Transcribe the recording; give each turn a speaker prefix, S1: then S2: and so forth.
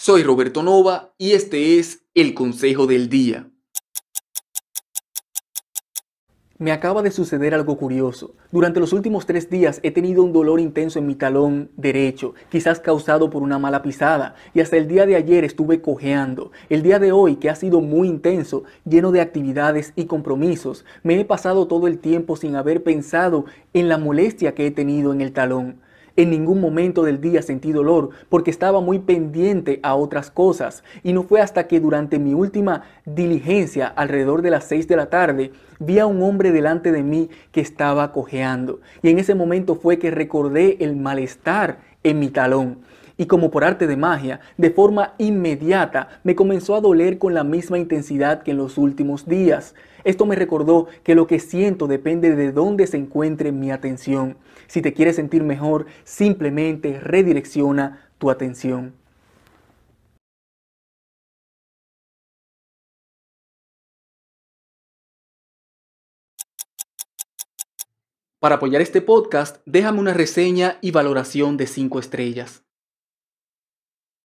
S1: Soy Roberto Nova y este es el Consejo del Día. Me acaba de suceder algo curioso. Durante los últimos tres días he tenido un dolor intenso en mi talón derecho, quizás causado por una mala pisada, y hasta el día de ayer estuve cojeando. El día de hoy, que ha sido muy intenso, lleno de actividades y compromisos, me he pasado todo el tiempo sin haber pensado en la molestia que he tenido en el talón. En ningún momento del día sentí dolor porque estaba muy pendiente a otras cosas. Y no fue hasta que durante mi última diligencia alrededor de las 6 de la tarde vi a un hombre delante de mí que estaba cojeando. Y en ese momento fue que recordé el malestar en mi talón y como por arte de magia, de forma inmediata me comenzó a doler con la misma intensidad que en los últimos días. Esto me recordó que lo que siento depende de dónde se encuentre mi atención. Si te quieres sentir mejor, simplemente redirecciona tu atención. Para apoyar este podcast, déjame una reseña y valoración de 5 estrellas.